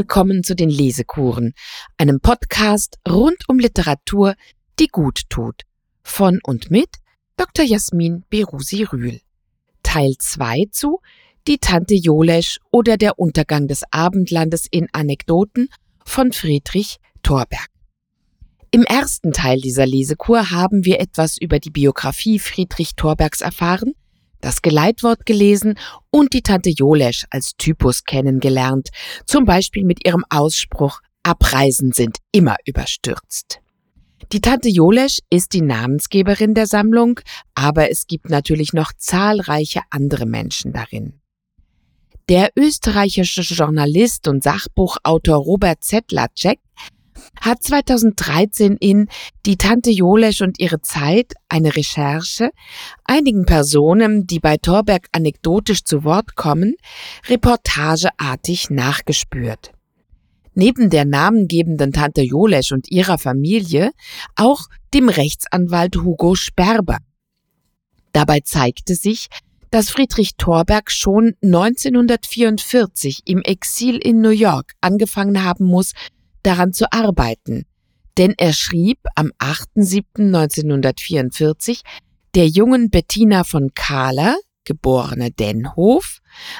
willkommen zu den Lesekuren, einem Podcast rund um Literatur, die gut tut. Von und mit Dr. Jasmin Berusi Rühl. Teil 2 zu Die Tante Jolesch oder der Untergang des Abendlandes in Anekdoten von Friedrich Thorberg. Im ersten Teil dieser Lesekur haben wir etwas über die Biografie Friedrich Thorbergs erfahren, das Geleitwort gelesen und die Tante Jolesch als Typus kennengelernt, zum Beispiel mit ihrem Ausspruch Abreisen sind immer überstürzt. Die Tante Jolesch ist die Namensgeberin der Sammlung, aber es gibt natürlich noch zahlreiche andere Menschen darin. Der österreichische Journalist und Sachbuchautor Robert Zettlatschek hat 2013 in Die Tante Jolesch und ihre Zeit eine Recherche einigen Personen, die bei Torberg anekdotisch zu Wort kommen, reportageartig nachgespürt. Neben der namengebenden Tante Jolesch und ihrer Familie auch dem Rechtsanwalt Hugo Sperber. Dabei zeigte sich, dass Friedrich Thorberg schon 1944 im Exil in New York angefangen haben muss, daran zu arbeiten, denn er schrieb am 8.7.1944 der jungen Bettina von Kahler, geborene Denhof,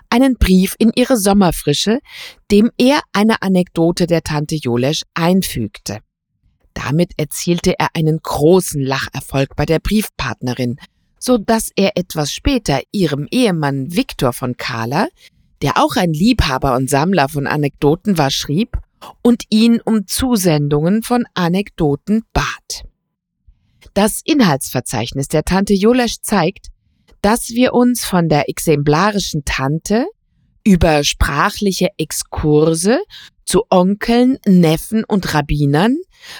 einen Brief in ihre Sommerfrische, dem er eine Anekdote der Tante Jolesch einfügte. Damit erzielte er einen großen Lacherfolg bei der Briefpartnerin, so dass er etwas später ihrem Ehemann Viktor von Kahler, der auch ein Liebhaber und Sammler von Anekdoten war, schrieb und ihn um Zusendungen von Anekdoten bat. Das Inhaltsverzeichnis der Tante Jolesch zeigt, dass wir uns von der exemplarischen Tante über sprachliche Exkurse zu Onkeln, Neffen und Rabbinern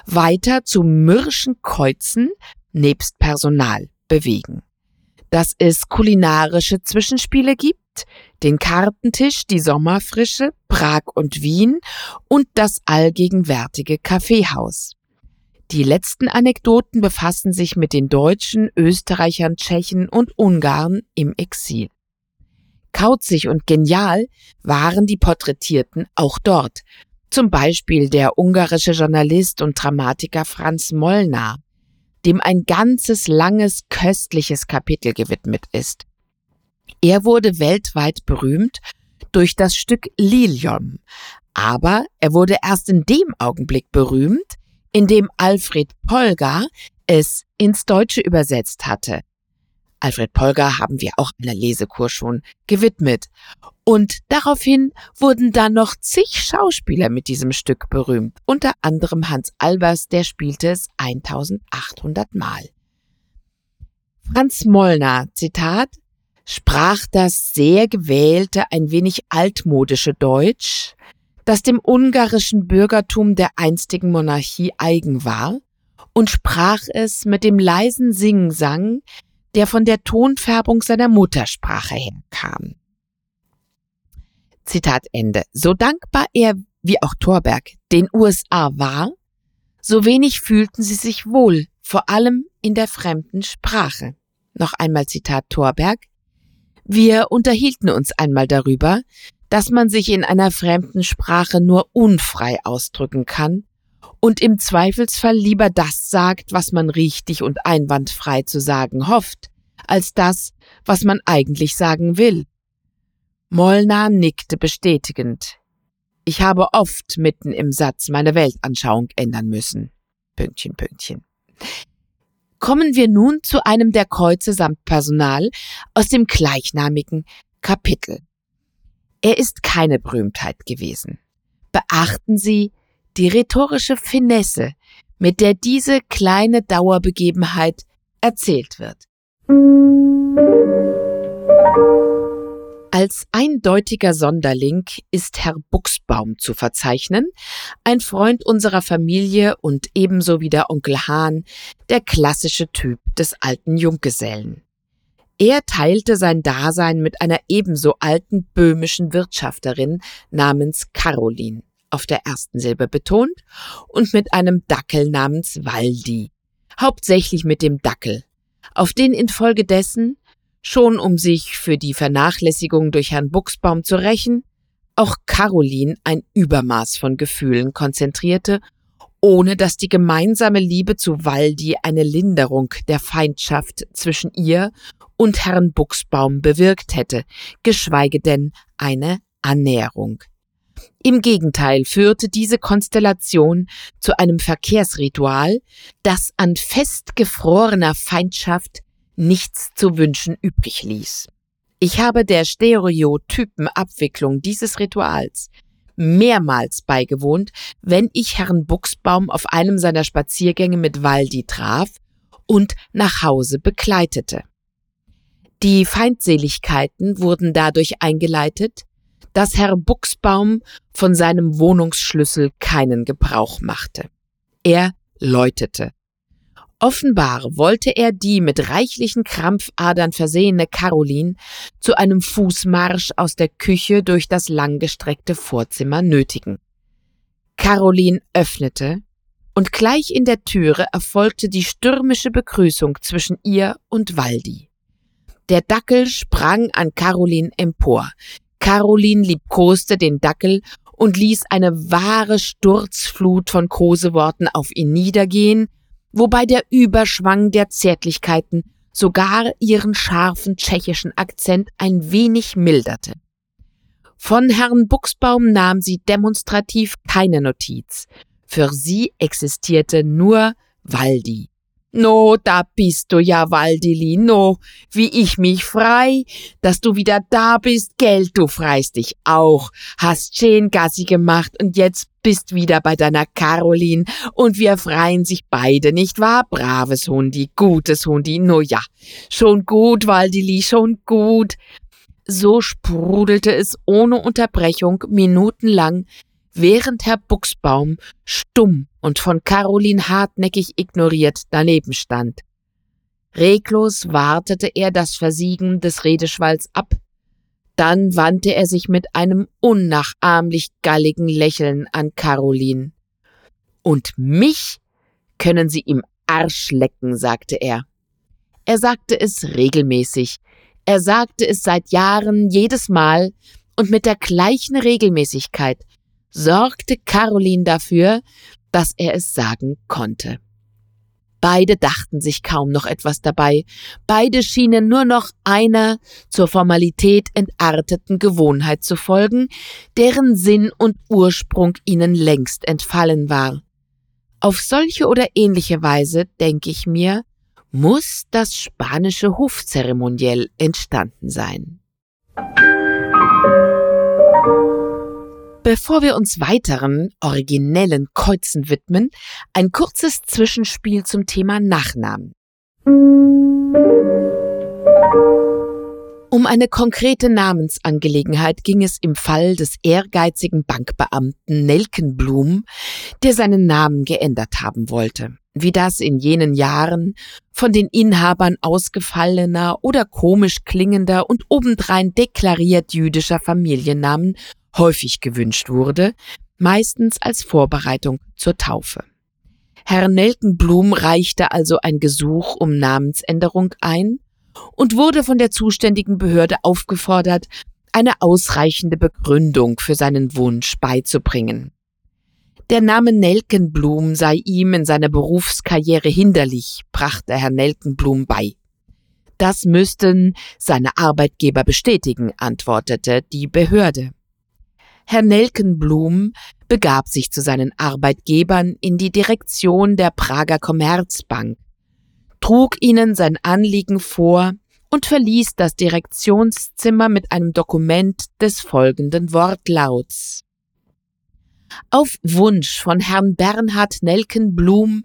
weiter zu mürrischen Kreuzen nebst Personal bewegen. Dass es kulinarische Zwischenspiele gibt, den Kartentisch, die Sommerfrische, Prag und Wien und das allgegenwärtige Kaffeehaus. Die letzten Anekdoten befassen sich mit den Deutschen, Österreichern, Tschechen und Ungarn im Exil. Kauzig und genial waren die Porträtierten auch dort, zum Beispiel der ungarische Journalist und Dramatiker Franz Molnar, dem ein ganzes langes köstliches Kapitel gewidmet ist. Er wurde weltweit berühmt durch das Stück Lilium, aber er wurde erst in dem Augenblick berühmt, in dem Alfred Polgar es ins Deutsche übersetzt hatte. Alfred Polgar haben wir auch in der Lesekurs schon gewidmet. Und daraufhin wurden dann noch zig Schauspieler mit diesem Stück berühmt, unter anderem Hans Albers, der spielte es 1800 Mal. Franz Mollner, Zitat, sprach das sehr gewählte, ein wenig altmodische Deutsch, das dem ungarischen Bürgertum der einstigen Monarchie eigen war, und sprach es mit dem leisen Singsang, der von der Tonfärbung seiner Muttersprache herkam. Zitat Ende. So dankbar er, wie auch Thorberg, den USA war, so wenig fühlten sie sich wohl, vor allem in der fremden Sprache. Noch einmal Zitat Thorberg. Wir unterhielten uns einmal darüber, dass man sich in einer fremden Sprache nur unfrei ausdrücken kann und im Zweifelsfall lieber das sagt, was man richtig und einwandfrei zu sagen hofft, als das, was man eigentlich sagen will. Molnar nickte bestätigend. Ich habe oft mitten im Satz meine Weltanschauung ändern müssen. Pünktchen, Pünktchen kommen wir nun zu einem der Kreuze samt Personal aus dem gleichnamigen Kapitel. Er ist keine Berühmtheit gewesen. Beachten Sie die rhetorische Finesse, mit der diese kleine Dauerbegebenheit erzählt wird. Als eindeutiger Sonderling ist Herr Buchsbaum zu verzeichnen, ein Freund unserer Familie und ebenso wie der Onkel Hahn, der klassische Typ des alten Junggesellen. Er teilte sein Dasein mit einer ebenso alten böhmischen Wirtschafterin namens Caroline, auf der ersten Silbe betont, und mit einem Dackel namens Waldi, hauptsächlich mit dem Dackel, auf den infolgedessen schon um sich für die Vernachlässigung durch Herrn Buchsbaum zu rächen, auch Caroline ein Übermaß von Gefühlen konzentrierte, ohne dass die gemeinsame Liebe zu Waldi eine Linderung der Feindschaft zwischen ihr und Herrn Buchsbaum bewirkt hätte, geschweige denn eine Annäherung. Im Gegenteil führte diese Konstellation zu einem Verkehrsritual, das an festgefrorener Feindschaft nichts zu wünschen übrig ließ. Ich habe der stereotypen Abwicklung dieses Rituals mehrmals beigewohnt, wenn ich Herrn Buchsbaum auf einem seiner Spaziergänge mit Waldi traf und nach Hause begleitete. Die Feindseligkeiten wurden dadurch eingeleitet, dass Herr Buchsbaum von seinem Wohnungsschlüssel keinen Gebrauch machte. Er läutete. Offenbar wollte er die mit reichlichen Krampfadern versehene Caroline zu einem Fußmarsch aus der Küche durch das langgestreckte Vorzimmer nötigen. Caroline öffnete, und gleich in der Türe erfolgte die stürmische Begrüßung zwischen ihr und Waldi. Der Dackel sprang an Caroline empor. Caroline liebkoste den Dackel und ließ eine wahre Sturzflut von Koseworten auf ihn niedergehen, wobei der Überschwang der Zärtlichkeiten sogar ihren scharfen tschechischen Akzent ein wenig milderte. Von Herrn Buchsbaum nahm sie demonstrativ keine Notiz. Für sie existierte nur Waldi. No, da bist du ja, Waldili, no, wie ich mich frei, dass du wieder da bist, Geld, du freist dich auch, hast schön Gassi gemacht und jetzt bist wieder bei deiner Caroline und wir freien sich beide, nicht wahr? Braves Hundi, gutes Hundi, no ja, schon gut, Waldili, schon gut. So sprudelte es ohne Unterbrechung minutenlang während Herr Buchsbaum stumm und von Caroline hartnäckig ignoriert daneben stand. Reglos wartete er das Versiegen des Redeschwalls ab, dann wandte er sich mit einem unnachahmlich galligen Lächeln an Caroline. Und mich können Sie im Arsch lecken, sagte er. Er sagte es regelmäßig. Er sagte es seit Jahren jedes Mal und mit der gleichen Regelmäßigkeit, sorgte Caroline dafür, dass er es sagen konnte. Beide dachten sich kaum noch etwas dabei, beide schienen nur noch einer zur Formalität entarteten Gewohnheit zu folgen, deren Sinn und Ursprung ihnen längst entfallen war. Auf solche oder ähnliche Weise, denke ich mir, muss das spanische Hofzeremoniell entstanden sein. Bevor wir uns weiteren originellen Kreuzen widmen, ein kurzes Zwischenspiel zum Thema Nachnamen. Um eine konkrete Namensangelegenheit ging es im Fall des ehrgeizigen Bankbeamten Nelkenblum, der seinen Namen geändert haben wollte. Wie das in jenen Jahren von den Inhabern ausgefallener oder komisch klingender und obendrein deklariert jüdischer Familiennamen häufig gewünscht wurde, meistens als Vorbereitung zur Taufe. Herr Nelkenblum reichte also ein Gesuch um Namensänderung ein und wurde von der zuständigen Behörde aufgefordert, eine ausreichende Begründung für seinen Wunsch beizubringen. Der Name Nelkenblum sei ihm in seiner Berufskarriere hinderlich, brachte Herr Nelkenblum bei. Das müssten seine Arbeitgeber bestätigen, antwortete die Behörde. Herr Nelkenblum begab sich zu seinen Arbeitgebern in die Direktion der Prager Commerzbank, trug ihnen sein Anliegen vor und verließ das Direktionszimmer mit einem Dokument des folgenden Wortlauts. Auf Wunsch von Herrn Bernhard Nelkenblum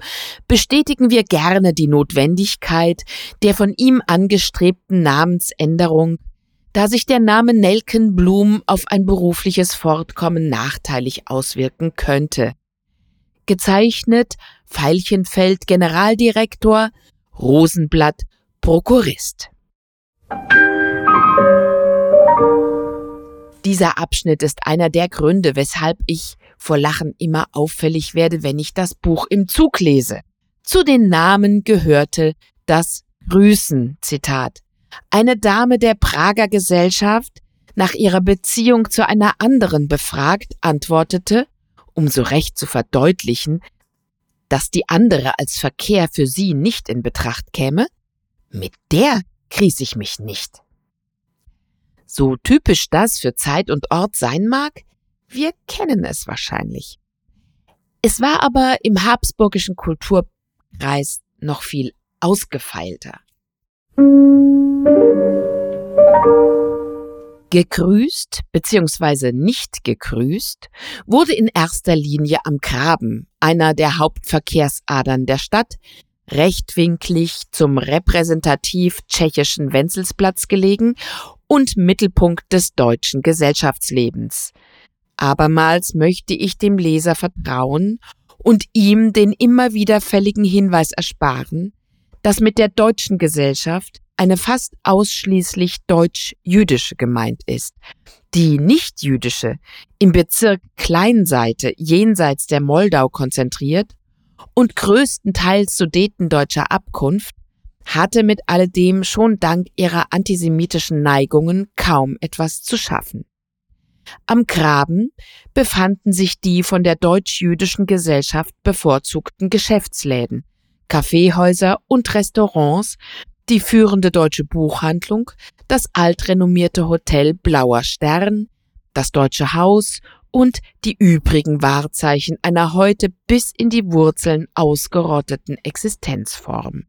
bestätigen wir gerne die Notwendigkeit der von ihm angestrebten Namensänderung da sich der Name Nelkenblum auf ein berufliches Fortkommen nachteilig auswirken könnte. Gezeichnet Veilchenfeld Generaldirektor, Rosenblatt Prokurist. Dieser Abschnitt ist einer der Gründe, weshalb ich vor Lachen immer auffällig werde, wenn ich das Buch im Zug lese. Zu den Namen gehörte das Grüßen, Zitat, eine Dame der Prager Gesellschaft, nach ihrer Beziehung zu einer anderen befragt, antwortete, um so recht zu verdeutlichen, dass die andere als Verkehr für sie nicht in Betracht käme, mit der krieß ich mich nicht. So typisch das für Zeit und Ort sein mag, wir kennen es wahrscheinlich. Es war aber im habsburgischen Kulturkreis noch viel ausgefeilter. Gegrüßt bzw. nicht gegrüßt wurde in erster Linie am Graben, einer der Hauptverkehrsadern der Stadt, rechtwinklig zum repräsentativ tschechischen Wenzelsplatz gelegen und Mittelpunkt des deutschen Gesellschaftslebens. Abermals möchte ich dem Leser vertrauen und ihm den immer wieder fälligen Hinweis ersparen, dass mit der deutschen Gesellschaft eine fast ausschließlich deutsch-jüdische gemeint ist. Die nicht-jüdische, im Bezirk Kleinseite jenseits der Moldau konzentriert und größtenteils sudetendeutscher Abkunft, hatte mit alledem schon dank ihrer antisemitischen Neigungen kaum etwas zu schaffen. Am Graben befanden sich die von der deutsch-jüdischen Gesellschaft bevorzugten Geschäftsläden, Kaffeehäuser und Restaurants, die führende deutsche Buchhandlung, das altrenommierte Hotel Blauer Stern, das Deutsche Haus und die übrigen Wahrzeichen einer heute bis in die Wurzeln ausgerotteten Existenzform.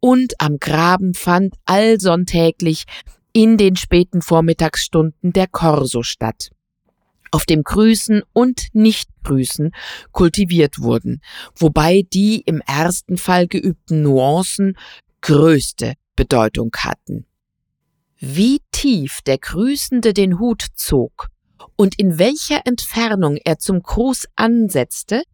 Und am Graben fand allsonntäglich in den späten Vormittagsstunden der Korso statt, auf dem Grüßen und Nichtgrüßen kultiviert wurden, wobei die im ersten Fall geübten Nuancen größte Bedeutung hatten. Wie tief der Grüßende den Hut zog und in welcher Entfernung er zum Gruß ansetzte,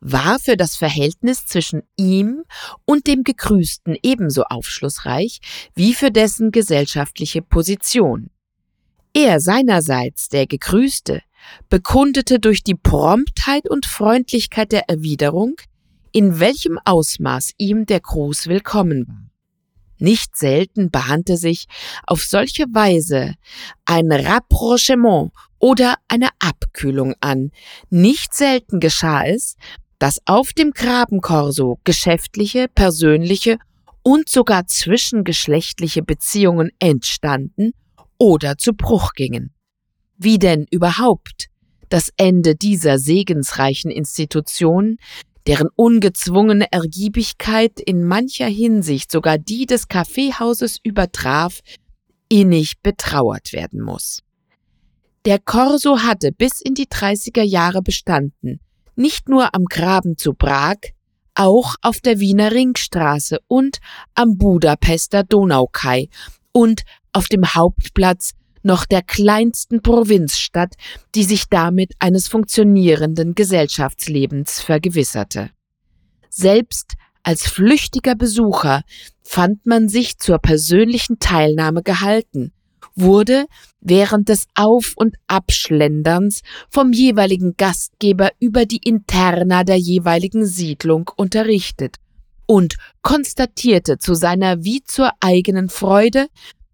war für das Verhältnis zwischen ihm und dem Gegrüßten ebenso aufschlussreich wie für dessen gesellschaftliche Position. Er seinerseits, der Gegrüßte, bekundete durch die Promptheit und Freundlichkeit der Erwiderung, in welchem Ausmaß ihm der Gruß willkommen war. Nicht selten bahnte sich auf solche Weise ein Rapprochement oder eine Abkühlung an. Nicht selten geschah es, dass auf dem Grabenkorso geschäftliche, persönliche und sogar zwischengeschlechtliche Beziehungen entstanden oder zu Bruch gingen. Wie denn überhaupt das Ende dieser segensreichen Institution, deren ungezwungene Ergiebigkeit in mancher Hinsicht sogar die des Kaffeehauses übertraf, innig betrauert werden muss. Der Korso hatte bis in die 30er Jahre bestanden, nicht nur am Graben zu Prag, auch auf der Wiener Ringstraße und am Budapester Donaukai und auf dem Hauptplatz noch der kleinsten Provinzstadt, die sich damit eines funktionierenden Gesellschaftslebens vergewisserte. Selbst als flüchtiger Besucher fand man sich zur persönlichen Teilnahme gehalten, wurde während des Auf- und Abschlenderns vom jeweiligen Gastgeber über die Interna der jeweiligen Siedlung unterrichtet und konstatierte zu seiner wie zur eigenen Freude,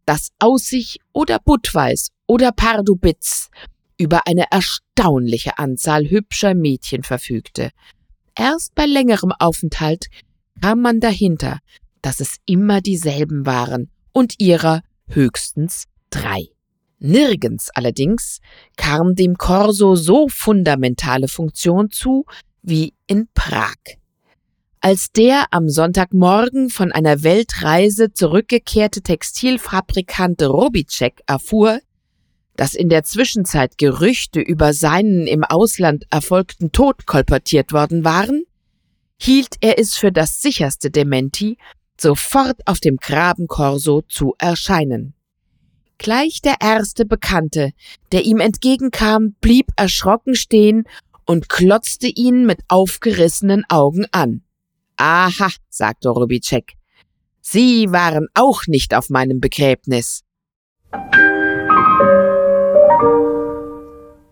dass Aussich oder Budweis oder Pardubitz über eine erstaunliche Anzahl hübscher Mädchen verfügte. Erst bei längerem Aufenthalt kam man dahinter, dass es immer dieselben waren und ihrer höchstens drei. Nirgends allerdings kam dem Corso so fundamentale Funktion zu wie in Prag. Als der am Sonntagmorgen von einer Weltreise zurückgekehrte Textilfabrikant Robicek erfuhr, dass in der Zwischenzeit Gerüchte über seinen im Ausland erfolgten Tod kolportiert worden waren, hielt er es für das sicherste Dementi, sofort auf dem Grabenkorso zu erscheinen. Gleich der erste Bekannte, der ihm entgegenkam, blieb erschrocken stehen und klotzte ihn mit aufgerissenen Augen an. Aha, sagte Rubicek. Sie waren auch nicht auf meinem Begräbnis.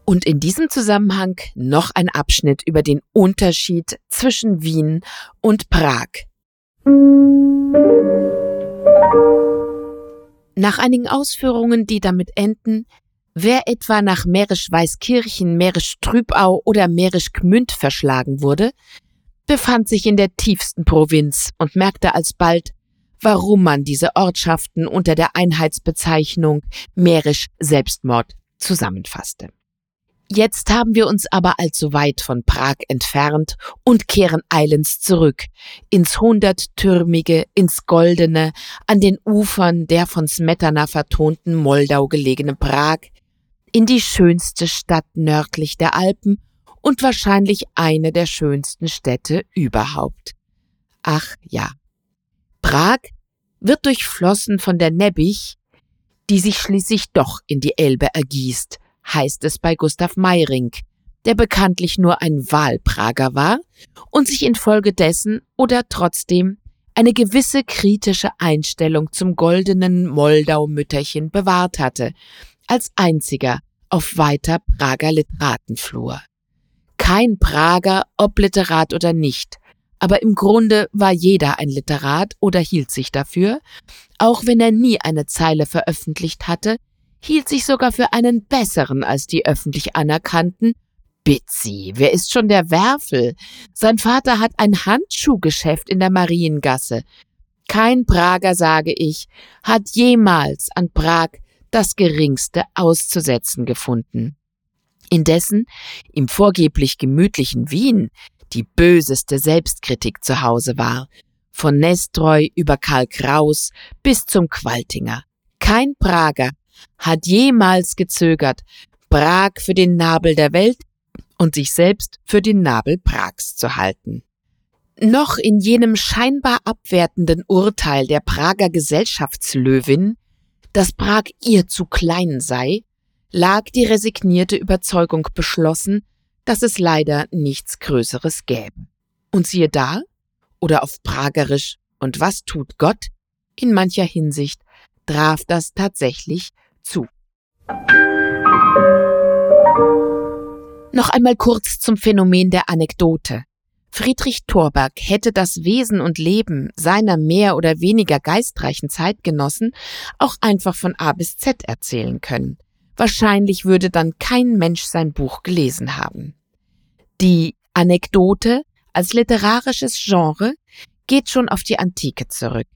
Und in diesem Zusammenhang noch ein Abschnitt über den Unterschied zwischen Wien und Prag. Nach einigen Ausführungen, die damit enden, Wer etwa nach Mährisch-Weißkirchen, Mährisch-Trübau oder Mährisch-Gmünd verschlagen wurde, befand sich in der tiefsten Provinz und merkte alsbald, warum man diese Ortschaften unter der Einheitsbezeichnung Mährisch Selbstmord zusammenfasste. Jetzt haben wir uns aber allzu weit von Prag entfernt und kehren eilends zurück ins hunderttürmige, ins goldene, an den Ufern der von Smetana vertonten Moldau gelegene Prag, in die schönste Stadt nördlich der Alpen und wahrscheinlich eine der schönsten Städte überhaupt. Ach ja. Prag wird durchflossen von der Nebbich, die sich schließlich doch in die Elbe ergießt, heißt es bei Gustav Meiring, der bekanntlich nur ein Wahlprager war und sich infolgedessen oder trotzdem eine gewisse kritische Einstellung zum goldenen Moldau-Mütterchen bewahrt hatte, als einziger auf weiter Prager Literatenflur. Kein Prager, ob Literat oder nicht, aber im Grunde war jeder ein Literat oder hielt sich dafür, auch wenn er nie eine Zeile veröffentlicht hatte, hielt sich sogar für einen besseren als die öffentlich anerkannten. Bitzi, wer ist schon der Werfel? Sein Vater hat ein Handschuhgeschäft in der Mariengasse. Kein Prager, sage ich, hat jemals an Prag das geringste auszusetzen gefunden. Indessen im vorgeblich gemütlichen Wien die böseste Selbstkritik zu Hause war, von Nestroy über Karl Kraus bis zum Qualtinger. Kein Prager hat jemals gezögert, Prag für den Nabel der Welt und sich selbst für den Nabel Prags zu halten. Noch in jenem scheinbar abwertenden Urteil der Prager Gesellschaftslöwin, dass Prag ihr zu klein sei, lag die resignierte Überzeugung beschlossen, dass es leider nichts Größeres gäbe. Und siehe da, oder auf Pragerisch, und was tut Gott? In mancher Hinsicht traf das tatsächlich zu. Noch einmal kurz zum Phänomen der Anekdote. Friedrich Thorberg hätte das Wesen und Leben seiner mehr oder weniger geistreichen Zeitgenossen auch einfach von A bis Z erzählen können. Wahrscheinlich würde dann kein Mensch sein Buch gelesen haben. Die Anekdote als literarisches Genre geht schon auf die Antike zurück.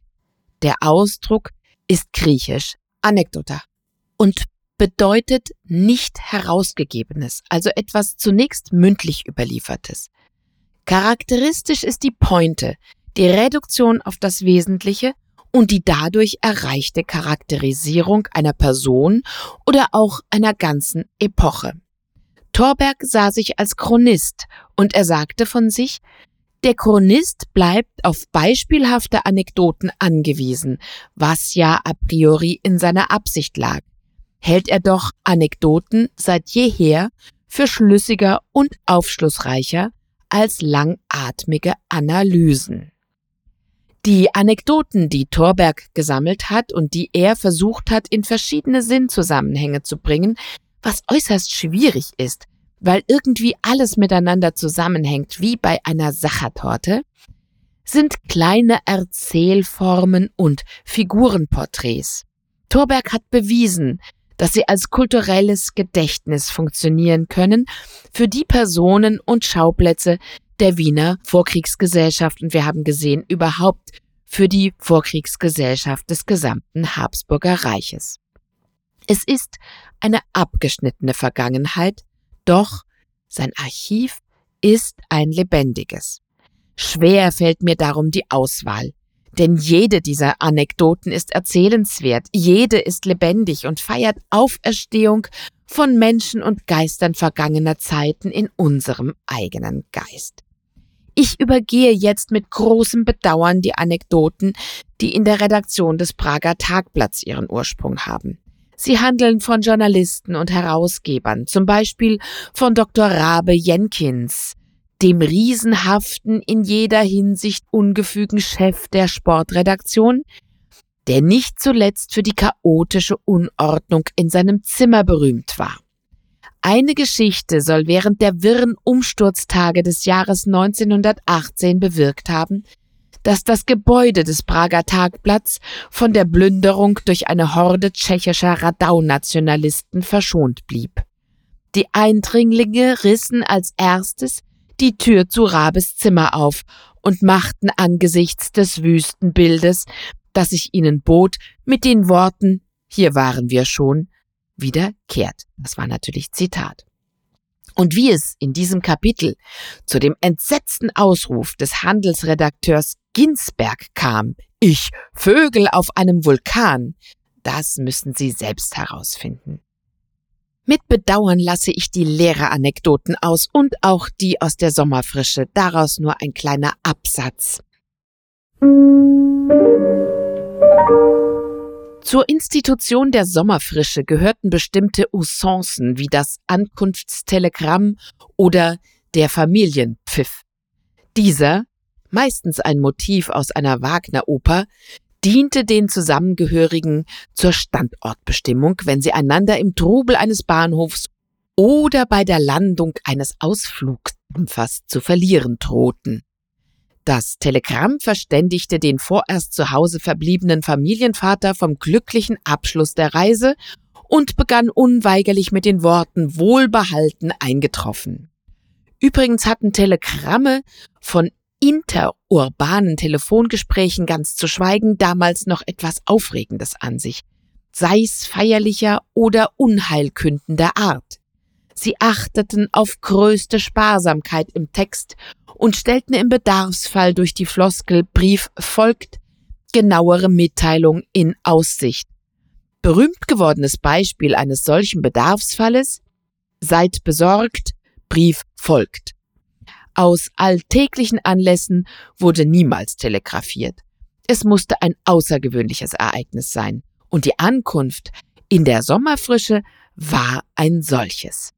Der Ausdruck ist griechisch Anekdota und bedeutet nicht herausgegebenes, also etwas zunächst mündlich überliefertes. Charakteristisch ist die Pointe, die Reduktion auf das Wesentliche und die dadurch erreichte Charakterisierung einer Person oder auch einer ganzen Epoche. Thorberg sah sich als Chronist und er sagte von sich, der Chronist bleibt auf beispielhafte Anekdoten angewiesen, was ja a priori in seiner Absicht lag. Hält er doch Anekdoten seit jeher für schlüssiger und aufschlussreicher als langatmige Analysen. Die Anekdoten, die Thorberg gesammelt hat und die er versucht hat, in verschiedene Sinnzusammenhänge zu bringen, was äußerst schwierig ist, weil irgendwie alles miteinander zusammenhängt, wie bei einer Sachertorte, sind kleine Erzählformen und Figurenporträts. Thorberg hat bewiesen, dass sie als kulturelles Gedächtnis funktionieren können für die Personen und Schauplätze der Wiener Vorkriegsgesellschaft und wir haben gesehen überhaupt für die Vorkriegsgesellschaft des gesamten Habsburger Reiches. Es ist eine abgeschnittene Vergangenheit, doch sein Archiv ist ein lebendiges. Schwer fällt mir darum die Auswahl, denn jede dieser Anekdoten ist erzählenswert, jede ist lebendig und feiert Auferstehung von Menschen und Geistern vergangener Zeiten in unserem eigenen Geist. Ich übergehe jetzt mit großem Bedauern die Anekdoten, die in der Redaktion des Prager Tagblatts ihren Ursprung haben. Sie handeln von Journalisten und Herausgebern, zum Beispiel von Dr. Rabe Jenkins, dem riesenhaften, in jeder Hinsicht ungefügen Chef der Sportredaktion, der nicht zuletzt für die chaotische Unordnung in seinem Zimmer berühmt war. Eine Geschichte soll während der wirren Umsturztage des Jahres 1918 bewirkt haben, dass das Gebäude des Prager Tagblatts von der Plünderung durch eine Horde tschechischer Radau-Nationalisten verschont blieb. Die Eindringlinge rissen als erstes die Tür zu Rabes Zimmer auf und machten angesichts des Wüstenbildes, das sich ihnen bot, mit den Worten Hier waren wir schon, wieder kehrt. Das war natürlich Zitat. Und wie es in diesem Kapitel zu dem entsetzten Ausruf des Handelsredakteurs Ginsberg kam, ich Vögel auf einem Vulkan, das müssen Sie selbst herausfinden. Mit Bedauern lasse ich die Lehreranekdoten aus und auch die aus der Sommerfrische, daraus nur ein kleiner Absatz. Zur Institution der Sommerfrische gehörten bestimmte Usancen wie das Ankunftstelegramm oder der Familienpfiff. Dieser, meistens ein Motiv aus einer Wagner-Oper, diente den Zusammengehörigen zur Standortbestimmung, wenn sie einander im Trubel eines Bahnhofs oder bei der Landung eines Ausflugdampfers zu verlieren drohten. Das Telegramm verständigte den vorerst zu Hause verbliebenen Familienvater vom glücklichen Abschluss der Reise und begann unweigerlich mit den Worten wohlbehalten eingetroffen. Übrigens hatten Telegramme von interurbanen Telefongesprächen ganz zu schweigen damals noch etwas Aufregendes an sich, sei's feierlicher oder unheilkündender Art. Sie achteten auf größte Sparsamkeit im Text und stellten im Bedarfsfall durch die Floskel Brief folgt genauere Mitteilung in Aussicht. Berühmt gewordenes Beispiel eines solchen Bedarfsfalles Seid besorgt, Brief folgt. Aus alltäglichen Anlässen wurde niemals telegrafiert. Es musste ein außergewöhnliches Ereignis sein, und die Ankunft in der Sommerfrische war ein solches.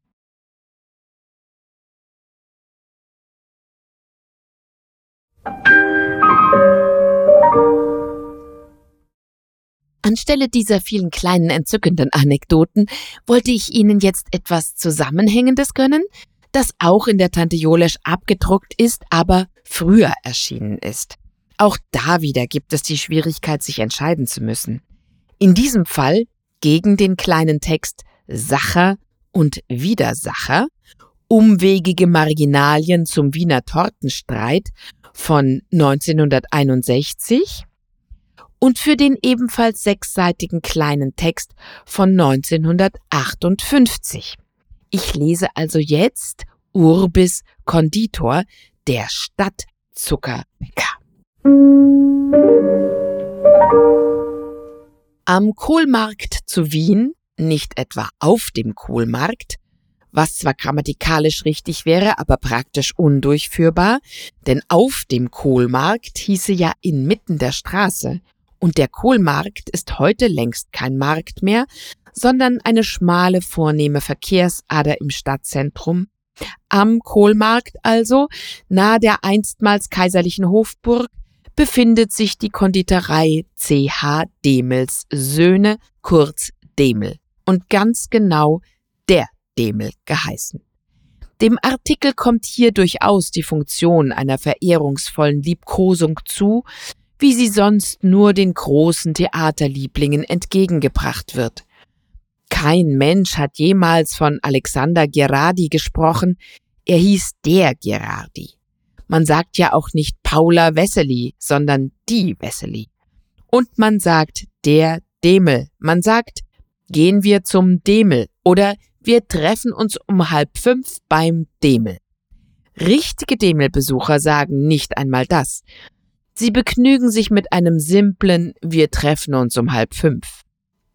Anstelle dieser vielen kleinen entzückenden Anekdoten wollte ich Ihnen jetzt etwas Zusammenhängendes gönnen, das auch in der Tante Jolesch abgedruckt ist, aber früher erschienen ist. Auch da wieder gibt es die Schwierigkeit, sich entscheiden zu müssen. In diesem Fall gegen den kleinen Text Sacher und Widersacher, umwegige Marginalien zum Wiener Tortenstreit von 1961 und für den ebenfalls sechsseitigen kleinen Text von 1958. Ich lese also jetzt Urbis Konditor, der Stadtzuckerbäcker. Am Kohlmarkt zu Wien, nicht etwa auf dem Kohlmarkt, was zwar grammatikalisch richtig wäre, aber praktisch undurchführbar, denn auf dem Kohlmarkt hieße ja inmitten der Straße, und der Kohlmarkt ist heute längst kein Markt mehr, sondern eine schmale, vornehme Verkehrsader im Stadtzentrum. Am Kohlmarkt also, nahe der einstmals kaiserlichen Hofburg, befindet sich die Konditorei C.H. Demels Söhne, kurz Demel. Und ganz genau der Demel geheißen. Dem Artikel kommt hier durchaus die Funktion einer verehrungsvollen Liebkosung zu, wie sie sonst nur den großen Theaterlieblingen entgegengebracht wird. Kein Mensch hat jemals von Alexander Gerardi gesprochen, er hieß der Gerardi. Man sagt ja auch nicht Paula Wessely, sondern die Wessely. Und man sagt der Demel, man sagt gehen wir zum Demel oder wir treffen uns um halb fünf beim Demel. Richtige Demelbesucher sagen nicht einmal das. Sie begnügen sich mit einem simplen Wir treffen uns um halb fünf.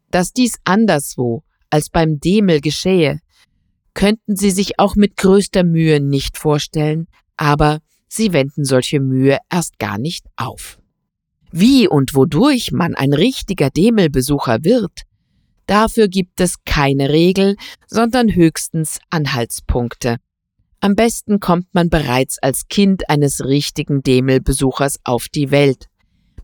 Dass dies anderswo als beim Demel geschehe, könnten sie sich auch mit größter Mühe nicht vorstellen, aber sie wenden solche Mühe erst gar nicht auf. Wie und wodurch man ein richtiger Demelbesucher wird, Dafür gibt es keine Regel, sondern höchstens Anhaltspunkte. Am besten kommt man bereits als Kind eines richtigen Demelbesuchers auf die Welt.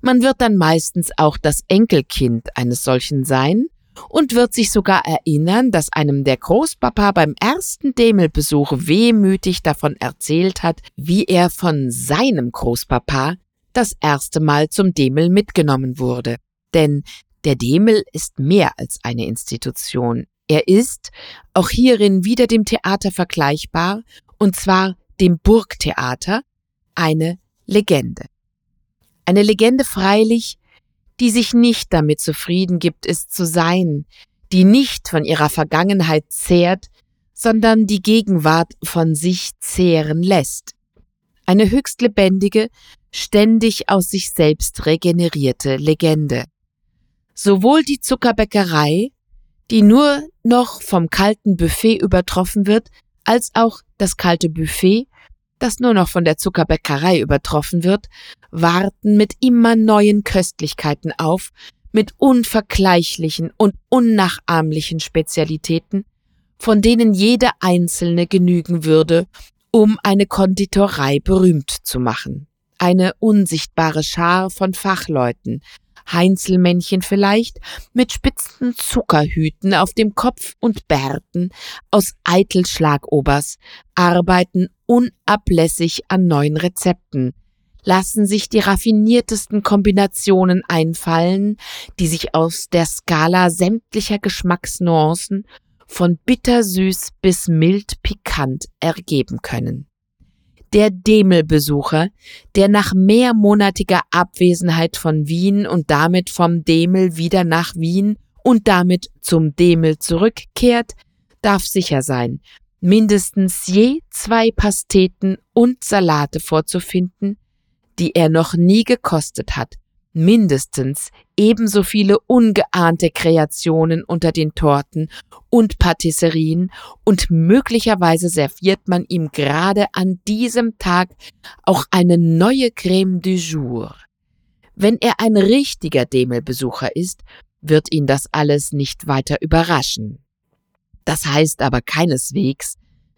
Man wird dann meistens auch das Enkelkind eines solchen sein und wird sich sogar erinnern, dass einem der Großpapa beim ersten Demelbesuch wehmütig davon erzählt hat, wie er von seinem Großpapa das erste Mal zum Demel mitgenommen wurde. Denn der Demel ist mehr als eine Institution. Er ist, auch hierin wieder dem Theater vergleichbar, und zwar dem Burgtheater, eine Legende. Eine Legende freilich, die sich nicht damit zufrieden gibt, es zu sein, die nicht von ihrer Vergangenheit zehrt, sondern die Gegenwart von sich zehren lässt. Eine höchst lebendige, ständig aus sich selbst regenerierte Legende. Sowohl die Zuckerbäckerei, die nur noch vom kalten Buffet übertroffen wird, als auch das kalte Buffet, das nur noch von der Zuckerbäckerei übertroffen wird, warten mit immer neuen Köstlichkeiten auf, mit unvergleichlichen und unnachahmlichen Spezialitäten, von denen jede einzelne genügen würde, um eine Konditorei berühmt zu machen. Eine unsichtbare Schar von Fachleuten, Heinzelmännchen vielleicht, mit spitzen Zuckerhüten auf dem Kopf und Bärten aus Eitelschlagobers, arbeiten unablässig an neuen Rezepten, lassen sich die raffiniertesten Kombinationen einfallen, die sich aus der Skala sämtlicher Geschmacksnuancen von bittersüß bis mild pikant ergeben können. Der Demel-Besucher, der nach mehrmonatiger Abwesenheit von Wien und damit vom Demel wieder nach Wien und damit zum Demel zurückkehrt, darf sicher sein, mindestens je zwei Pasteten und Salate vorzufinden, die er noch nie gekostet hat, mindestens ebenso viele ungeahnte Kreationen unter den Torten und Patisserien und möglicherweise serviert man ihm gerade an diesem Tag auch eine neue Creme du jour. Wenn er ein richtiger Demelbesucher ist, wird ihn das alles nicht weiter überraschen. Das heißt aber keineswegs,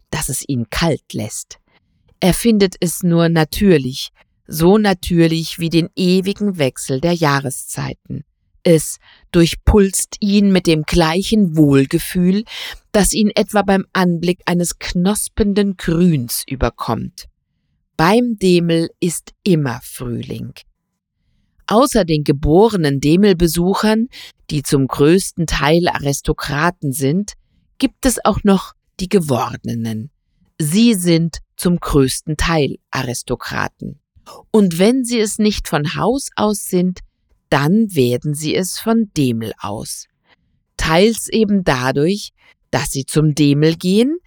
dass es ihn kalt lässt. Er findet es nur natürlich, so natürlich wie den ewigen Wechsel der Jahreszeiten. Es durchpulst ihn mit dem gleichen Wohlgefühl, das ihn etwa beim Anblick eines knospenden Grüns überkommt. Beim Demel ist immer Frühling. Außer den geborenen Demelbesuchern, die zum größten Teil Aristokraten sind, gibt es auch noch die gewordenen. Sie sind zum größten Teil Aristokraten. Und wenn sie es nicht von Haus aus sind, dann werden sie es von Demel aus. Teils eben dadurch, dass sie zum Demel gehen,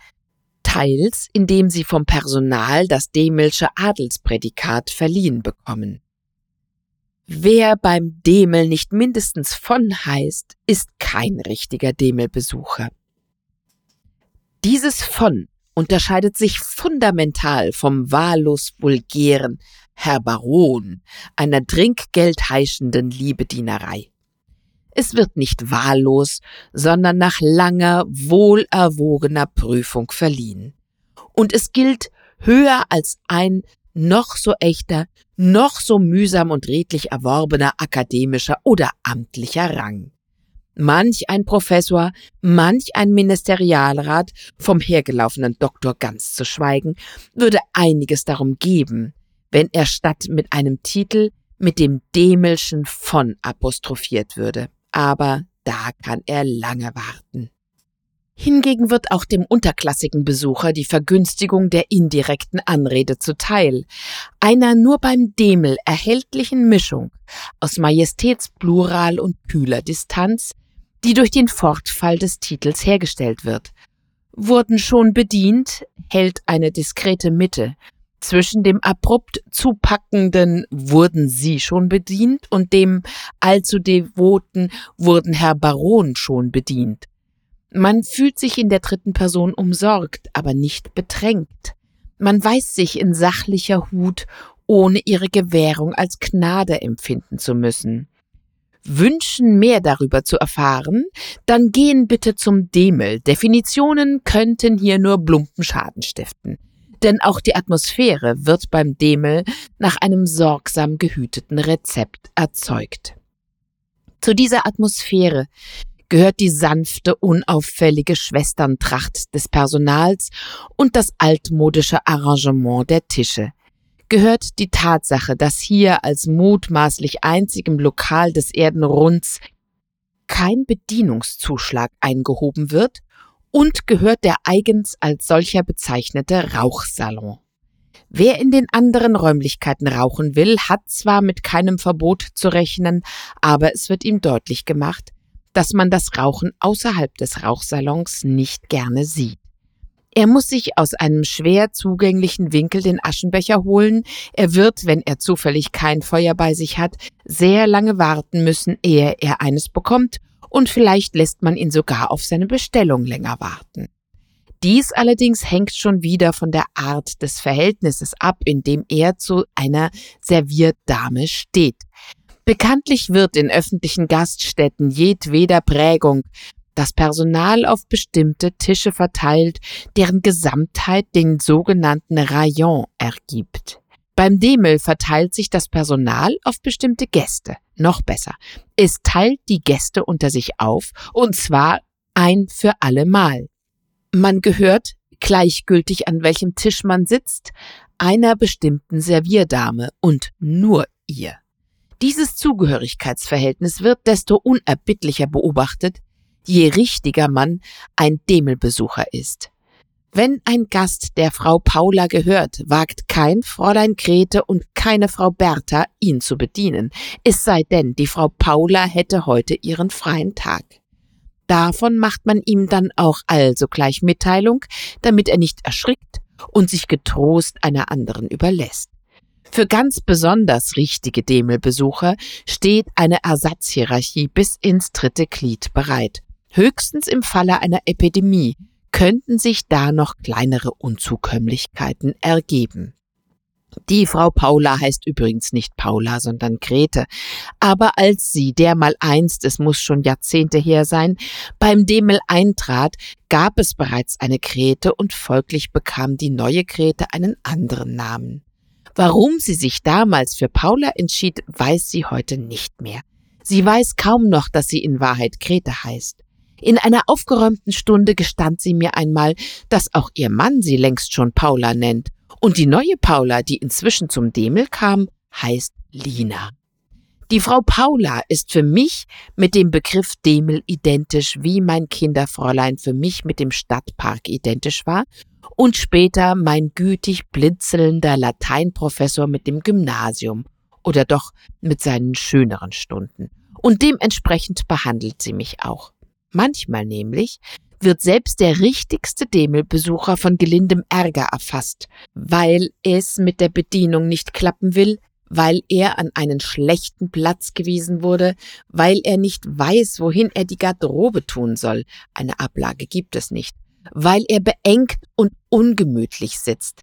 teils indem sie vom Personal das Demelsche Adelsprädikat verliehen bekommen. Wer beim Demel nicht mindestens von heißt, ist kein richtiger Demelbesucher. Dieses von unterscheidet sich fundamental vom wahllos vulgären Herr Baron einer trinkgeldheischenden Liebedienerei. Es wird nicht wahllos, sondern nach langer, wohlerwogener Prüfung verliehen. Und es gilt höher als ein noch so echter, noch so mühsam und redlich erworbener akademischer oder amtlicher Rang. Manch ein Professor, manch ein Ministerialrat, vom hergelaufenen Doktor ganz zu schweigen, würde einiges darum geben, wenn er statt mit einem Titel mit dem Demelschen von apostrophiert würde. Aber da kann er lange warten. Hingegen wird auch dem unterklassigen Besucher die Vergünstigung der indirekten Anrede zuteil, einer nur beim Demel erhältlichen Mischung aus Majestätsplural und kühler Distanz, die durch den Fortfall des Titels hergestellt wird. Wurden schon bedient, hält eine diskrete Mitte zwischen dem abrupt zupackenden wurden Sie schon bedient und dem allzu devoten wurden Herr Baron schon bedient. Man fühlt sich in der dritten Person umsorgt, aber nicht bedrängt. Man weiß sich in sachlicher Hut, ohne ihre Gewährung als Gnade empfinden zu müssen wünschen, mehr darüber zu erfahren, dann gehen bitte zum Demel. Definitionen könnten hier nur Blumpen Schaden stiften. Denn auch die Atmosphäre wird beim Demel nach einem sorgsam gehüteten Rezept erzeugt. Zu dieser Atmosphäre gehört die sanfte, unauffällige Schwesterntracht des Personals und das altmodische Arrangement der Tische. Gehört die Tatsache, dass hier als mutmaßlich einzigem Lokal des Erdenrunds kein Bedienungszuschlag eingehoben wird und gehört der eigens als solcher bezeichnete Rauchsalon. Wer in den anderen Räumlichkeiten rauchen will, hat zwar mit keinem Verbot zu rechnen, aber es wird ihm deutlich gemacht, dass man das Rauchen außerhalb des Rauchsalons nicht gerne sieht. Er muss sich aus einem schwer zugänglichen Winkel den Aschenbecher holen. Er wird, wenn er zufällig kein Feuer bei sich hat, sehr lange warten müssen, ehe er eines bekommt, und vielleicht lässt man ihn sogar auf seine Bestellung länger warten. Dies allerdings hängt schon wieder von der Art des Verhältnisses ab, in dem er zu einer Servierdame steht. Bekanntlich wird in öffentlichen Gaststätten jedweder Prägung das Personal auf bestimmte Tische verteilt, deren Gesamtheit den sogenannten Rayon ergibt. Beim Demel verteilt sich das Personal auf bestimmte Gäste. Noch besser. Es teilt die Gäste unter sich auf, und zwar ein für alle Mal. Man gehört, gleichgültig an welchem Tisch man sitzt, einer bestimmten Servierdame und nur ihr. Dieses Zugehörigkeitsverhältnis wird desto unerbittlicher beobachtet, je richtiger man ein Demelbesucher ist. Wenn ein Gast der Frau Paula gehört, wagt kein Fräulein Grete und keine Frau Bertha, ihn zu bedienen, es sei denn, die Frau Paula hätte heute ihren freien Tag. Davon macht man ihm dann auch also gleich Mitteilung, damit er nicht erschrickt und sich getrost einer anderen überlässt. Für ganz besonders richtige Demelbesucher steht eine Ersatzhierarchie bis ins dritte Glied bereit. Höchstens im Falle einer Epidemie könnten sich da noch kleinere Unzukömmlichkeiten ergeben. Die Frau Paula heißt übrigens nicht Paula, sondern Grete. Aber als sie dermal einst, es muss schon Jahrzehnte her sein, beim Demel eintrat, gab es bereits eine Grete und folglich bekam die neue Grete einen anderen Namen. Warum sie sich damals für Paula entschied, weiß sie heute nicht mehr. Sie weiß kaum noch, dass sie in Wahrheit Grete heißt. In einer aufgeräumten Stunde gestand sie mir einmal, dass auch ihr Mann sie längst schon Paula nennt und die neue Paula, die inzwischen zum Demel kam, heißt Lina. Die Frau Paula ist für mich mit dem Begriff Demel identisch, wie mein Kinderfräulein für mich mit dem Stadtpark identisch war und später mein gütig blinzelnder Lateinprofessor mit dem Gymnasium oder doch mit seinen schöneren Stunden. Und dementsprechend behandelt sie mich auch. Manchmal nämlich wird selbst der richtigste Demelbesucher von gelindem Ärger erfasst, weil es mit der Bedienung nicht klappen will, weil er an einen schlechten Platz gewiesen wurde, weil er nicht weiß, wohin er die Garderobe tun soll, eine Ablage gibt es nicht, weil er beengt und ungemütlich sitzt.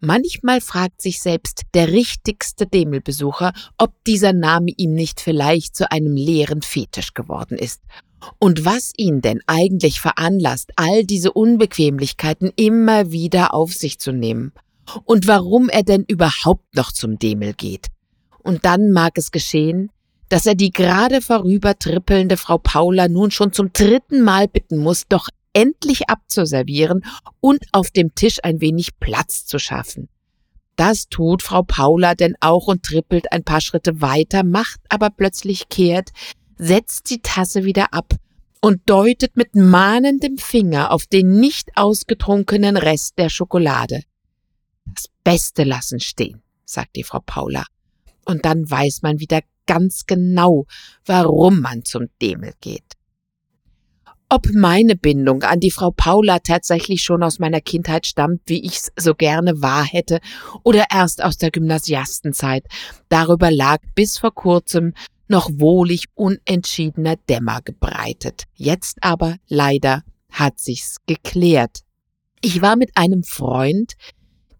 Manchmal fragt sich selbst der richtigste Demelbesucher, ob dieser Name ihm nicht vielleicht zu einem leeren Fetisch geworden ist und was ihn denn eigentlich veranlasst, all diese Unbequemlichkeiten immer wieder auf sich zu nehmen und warum er denn überhaupt noch zum Demel geht. Und dann mag es geschehen, dass er die gerade vorübertrippelnde Frau Paula nun schon zum dritten Mal bitten muss, doch endlich abzuservieren und auf dem Tisch ein wenig Platz zu schaffen. Das tut Frau Paula denn auch und trippelt ein paar Schritte weiter, macht aber plötzlich kehrt, setzt die Tasse wieder ab und deutet mit mahnendem Finger auf den nicht ausgetrunkenen Rest der Schokolade. Das Beste lassen stehen, sagt die Frau Paula. Und dann weiß man wieder ganz genau, warum man zum Demel geht. Ob meine Bindung an die Frau Paula tatsächlich schon aus meiner Kindheit stammt, wie ich's so gerne wahr hätte, oder erst aus der Gymnasiastenzeit, darüber lag bis vor kurzem noch wohlig unentschiedener Dämmer gebreitet. Jetzt aber leider hat sich's geklärt. Ich war mit einem Freund,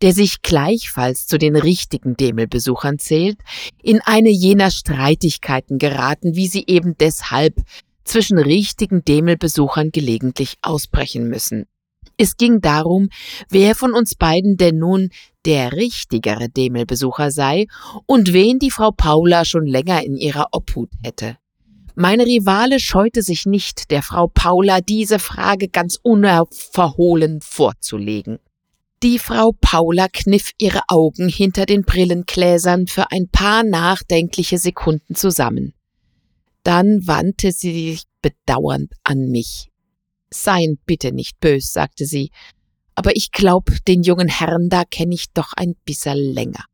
der sich gleichfalls zu den richtigen Demelbesuchern zählt, in eine jener Streitigkeiten geraten, wie sie eben deshalb zwischen richtigen Demelbesuchern gelegentlich ausbrechen müssen. Es ging darum, wer von uns beiden denn nun der richtigere Demelbesucher sei und wen die Frau Paula schon länger in ihrer Obhut hätte. Meine Rivale scheute sich nicht, der Frau Paula diese Frage ganz unverhohlen vorzulegen. Die Frau Paula kniff ihre Augen hinter den Brillengläsern für ein paar nachdenkliche Sekunden zusammen. Dann wandte sie sich bedauernd an mich. Seien bitte nicht bös, sagte sie, aber ich glaub, den jungen Herrn da kenn ich doch ein bisserl länger.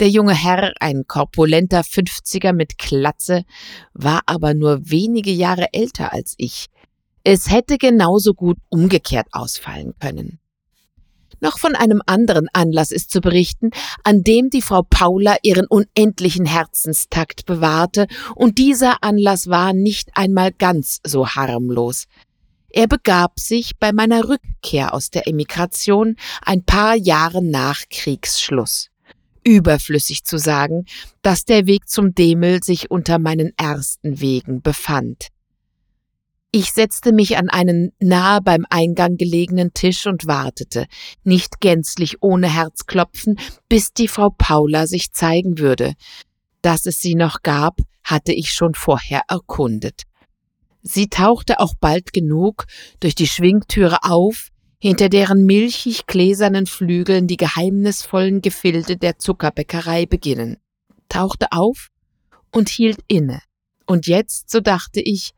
Der junge Herr, ein korpulenter Fünfziger mit Klatze, war aber nur wenige Jahre älter als ich. Es hätte genauso gut umgekehrt ausfallen können. Noch von einem anderen Anlass ist zu berichten, an dem die Frau Paula ihren unendlichen Herzenstakt bewahrte, und dieser Anlass war nicht einmal ganz so harmlos. Er begab sich bei meiner Rückkehr aus der Emigration ein paar Jahre nach Kriegsschluss. Überflüssig zu sagen, dass der Weg zum Demel sich unter meinen ersten Wegen befand. Ich setzte mich an einen nahe beim Eingang gelegenen Tisch und wartete, nicht gänzlich ohne Herzklopfen, bis die Frau Paula sich zeigen würde. Dass es sie noch gab, hatte ich schon vorher erkundet. Sie tauchte auch bald genug durch die Schwingtüre auf, hinter deren milchig gläsernen Flügeln die geheimnisvollen Gefilde der Zuckerbäckerei beginnen, tauchte auf und hielt inne. Und jetzt, so dachte ich,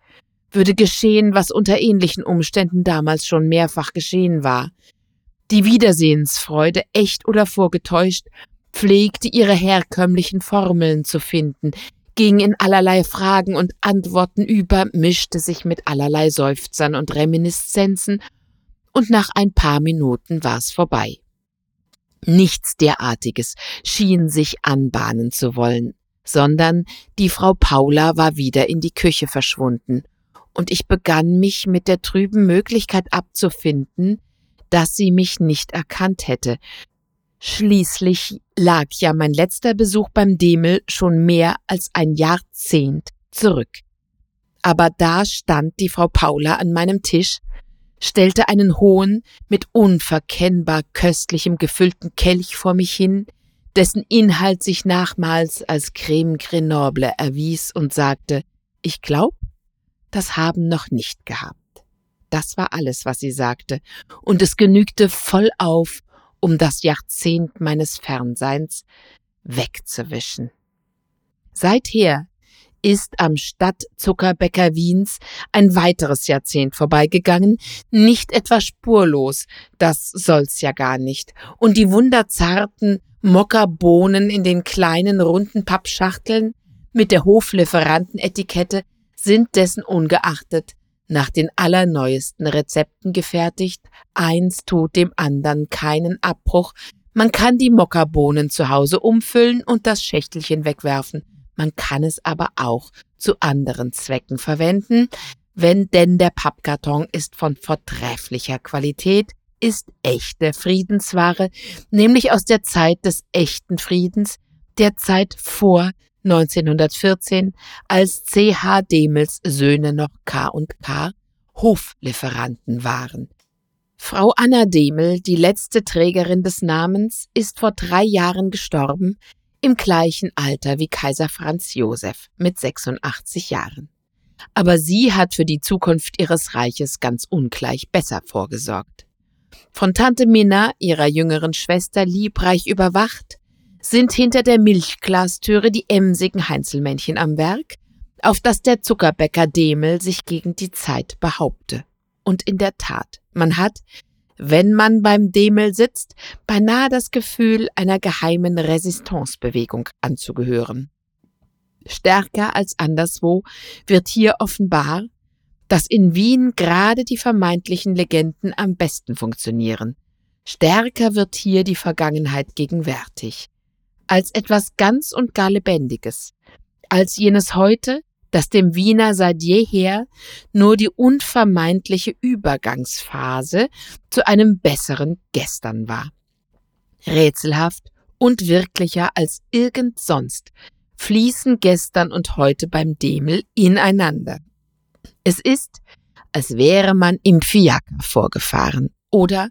würde geschehen, was unter ähnlichen Umständen damals schon mehrfach geschehen war. Die Wiedersehensfreude, echt oder vorgetäuscht, pflegte ihre herkömmlichen Formeln zu finden, ging in allerlei Fragen und Antworten über, mischte sich mit allerlei Seufzern und Reminiszenzen, und nach ein paar Minuten war's vorbei. Nichts derartiges schien sich anbahnen zu wollen, sondern die Frau Paula war wieder in die Küche verschwunden, und ich begann mich mit der trüben Möglichkeit abzufinden, dass sie mich nicht erkannt hätte. Schließlich lag ja mein letzter Besuch beim Demel schon mehr als ein Jahrzehnt zurück. Aber da stand die Frau Paula an meinem Tisch, stellte einen hohen, mit unverkennbar köstlichem gefüllten Kelch vor mich hin, dessen Inhalt sich nachmals als Creme Grenoble erwies und sagte, ich glaub, das haben noch nicht gehabt. Das war alles, was sie sagte, und es genügte voll auf, um das Jahrzehnt meines Fernseins wegzuwischen. Seither ist am Stadtzuckerbäcker Wiens ein weiteres Jahrzehnt vorbeigegangen, nicht etwa spurlos, das soll's ja gar nicht, und die wunderzarten Mokkabohnen in den kleinen runden Pappschachteln mit der Hoflieferantenetikette sind dessen ungeachtet nach den allerneuesten Rezepten gefertigt, eins tut dem anderen keinen Abbruch, man kann die Mokkabohnen zu Hause umfüllen und das Schächtelchen wegwerfen, man kann es aber auch zu anderen Zwecken verwenden, wenn denn der Pappkarton ist von vortrefflicher Qualität, ist echte Friedensware, nämlich aus der Zeit des echten Friedens, der Zeit vor 1914, als C.H. Demels Söhne noch K und K Hoflieferanten waren. Frau Anna Demel, die letzte Trägerin des Namens, ist vor drei Jahren gestorben, im gleichen Alter wie Kaiser Franz Josef mit 86 Jahren. Aber sie hat für die Zukunft ihres Reiches ganz ungleich besser vorgesorgt. Von Tante Minna, ihrer jüngeren Schwester, liebreich überwacht, sind hinter der Milchglastüre die emsigen Heinzelmännchen am Werk, auf das der Zuckerbäcker Demel sich gegen die Zeit behaupte. Und in der Tat, man hat, wenn man beim Demel sitzt, beinahe das Gefühl, einer geheimen Resistancebewegung anzugehören. Stärker als anderswo wird hier offenbar, dass in Wien gerade die vermeintlichen Legenden am besten funktionieren. Stärker wird hier die Vergangenheit gegenwärtig als etwas ganz und gar Lebendiges, als jenes heute, das dem Wiener seit jeher nur die unvermeintliche Übergangsphase zu einem besseren Gestern war. Rätselhaft und wirklicher als irgend sonst fließen gestern und heute beim Demel ineinander. Es ist, als wäre man im Fiaker vorgefahren oder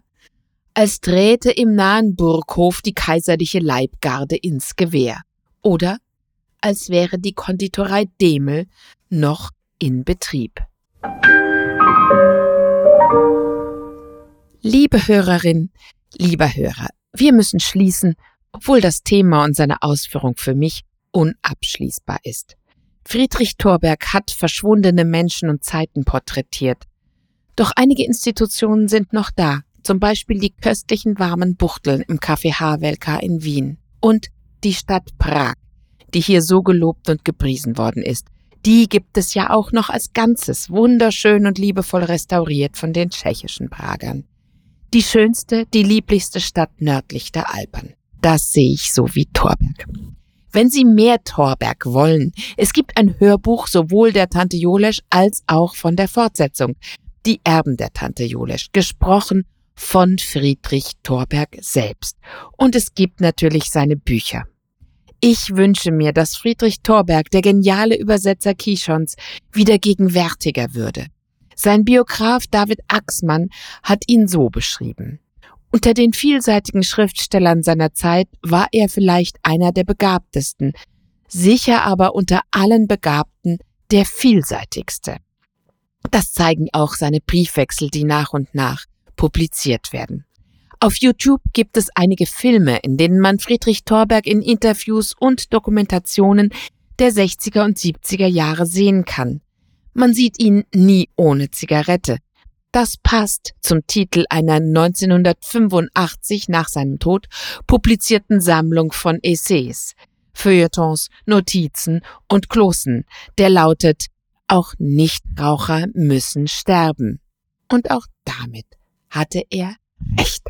als träte im nahen Burghof die kaiserliche Leibgarde ins Gewehr, oder als wäre die Konditorei Demel noch in Betrieb. Liebe Hörerin, Lieber Hörer, wir müssen schließen, obwohl das Thema und seine Ausführung für mich unabschließbar ist. Friedrich Thorberg hat verschwundene Menschen und Zeiten porträtiert. Doch einige Institutionen sind noch da, zum Beispiel die köstlichen warmen Buchteln im Café Havelka in Wien und die Stadt Prag, die hier so gelobt und gepriesen worden ist. Die gibt es ja auch noch als Ganzes, wunderschön und liebevoll restauriert von den tschechischen Pragern. Die schönste, die lieblichste Stadt nördlich der Alpen. Das sehe ich so wie Torberg. Wenn Sie mehr Torberg wollen, es gibt ein Hörbuch sowohl der Tante Jolesch als auch von der Fortsetzung. Die Erben der Tante Jolesch, gesprochen von Friedrich Thorberg selbst. Und es gibt natürlich seine Bücher. Ich wünsche mir, dass Friedrich Thorberg, der geniale Übersetzer Kishons, wieder gegenwärtiger würde. Sein Biograf David Axmann hat ihn so beschrieben. Unter den vielseitigen Schriftstellern seiner Zeit war er vielleicht einer der begabtesten, sicher aber unter allen Begabten der vielseitigste. Das zeigen auch seine Briefwechsel, die nach und nach publiziert werden. Auf YouTube gibt es einige Filme, in denen man Friedrich Thorberg in Interviews und Dokumentationen der 60er und 70er Jahre sehen kann. Man sieht ihn nie ohne Zigarette. Das passt zum Titel einer 1985 nach seinem Tod publizierten Sammlung von Essays, Feuilletons, Notizen und Klossen, der lautet Auch Nichtraucher müssen sterben. Und auch damit hatte er recht.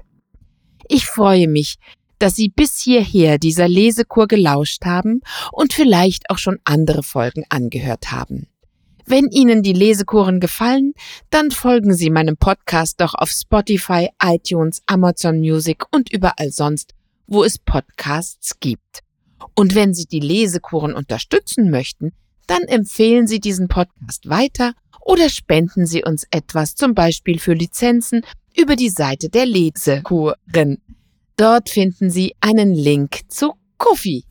Ich freue mich, dass Sie bis hierher dieser Lesekur gelauscht haben und vielleicht auch schon andere Folgen angehört haben. Wenn Ihnen die Lesekuren gefallen, dann folgen Sie meinem Podcast doch auf Spotify, iTunes, Amazon Music und überall sonst, wo es Podcasts gibt. Und wenn Sie die Lesekuren unterstützen möchten, dann empfehlen Sie diesen Podcast weiter oder spenden Sie uns etwas, zum Beispiel für Lizenzen über die Seite der Lesekuren. Dort finden Sie einen Link zu Kofi.